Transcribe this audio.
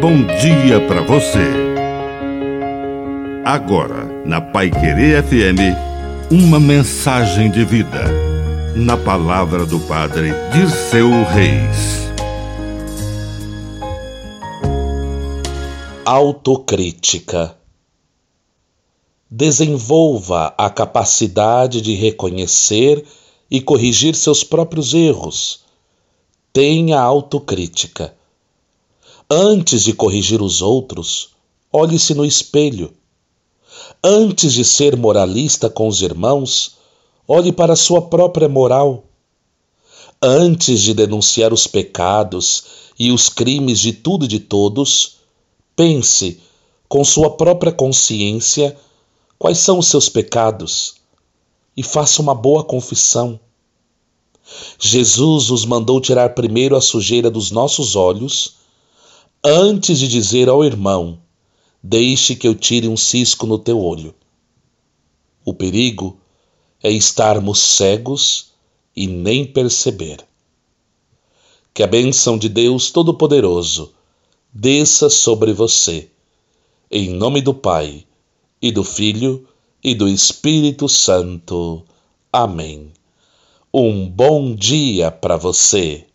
bom dia para você. Agora, na Pai Querer FM, uma mensagem de vida. Na palavra do Padre Dirceu Reis. Autocrítica. Desenvolva a capacidade de reconhecer e corrigir seus próprios erros. Tenha autocrítica. Antes de corrigir os outros, olhe-se no espelho. Antes de ser moralista com os irmãos, olhe para a sua própria moral. Antes de denunciar os pecados e os crimes de tudo e de todos, pense com sua própria consciência quais são os seus pecados e faça uma boa confissão. Jesus nos mandou tirar primeiro a sujeira dos nossos olhos antes de dizer ao irmão: Deixe que eu tire um cisco no teu olho. O perigo é estarmos cegos e nem perceber. Que a bênção de Deus Todo-Poderoso desça sobre você, em nome do Pai, e do Filho, e do Espírito Santo. Amém. Um bom dia para você.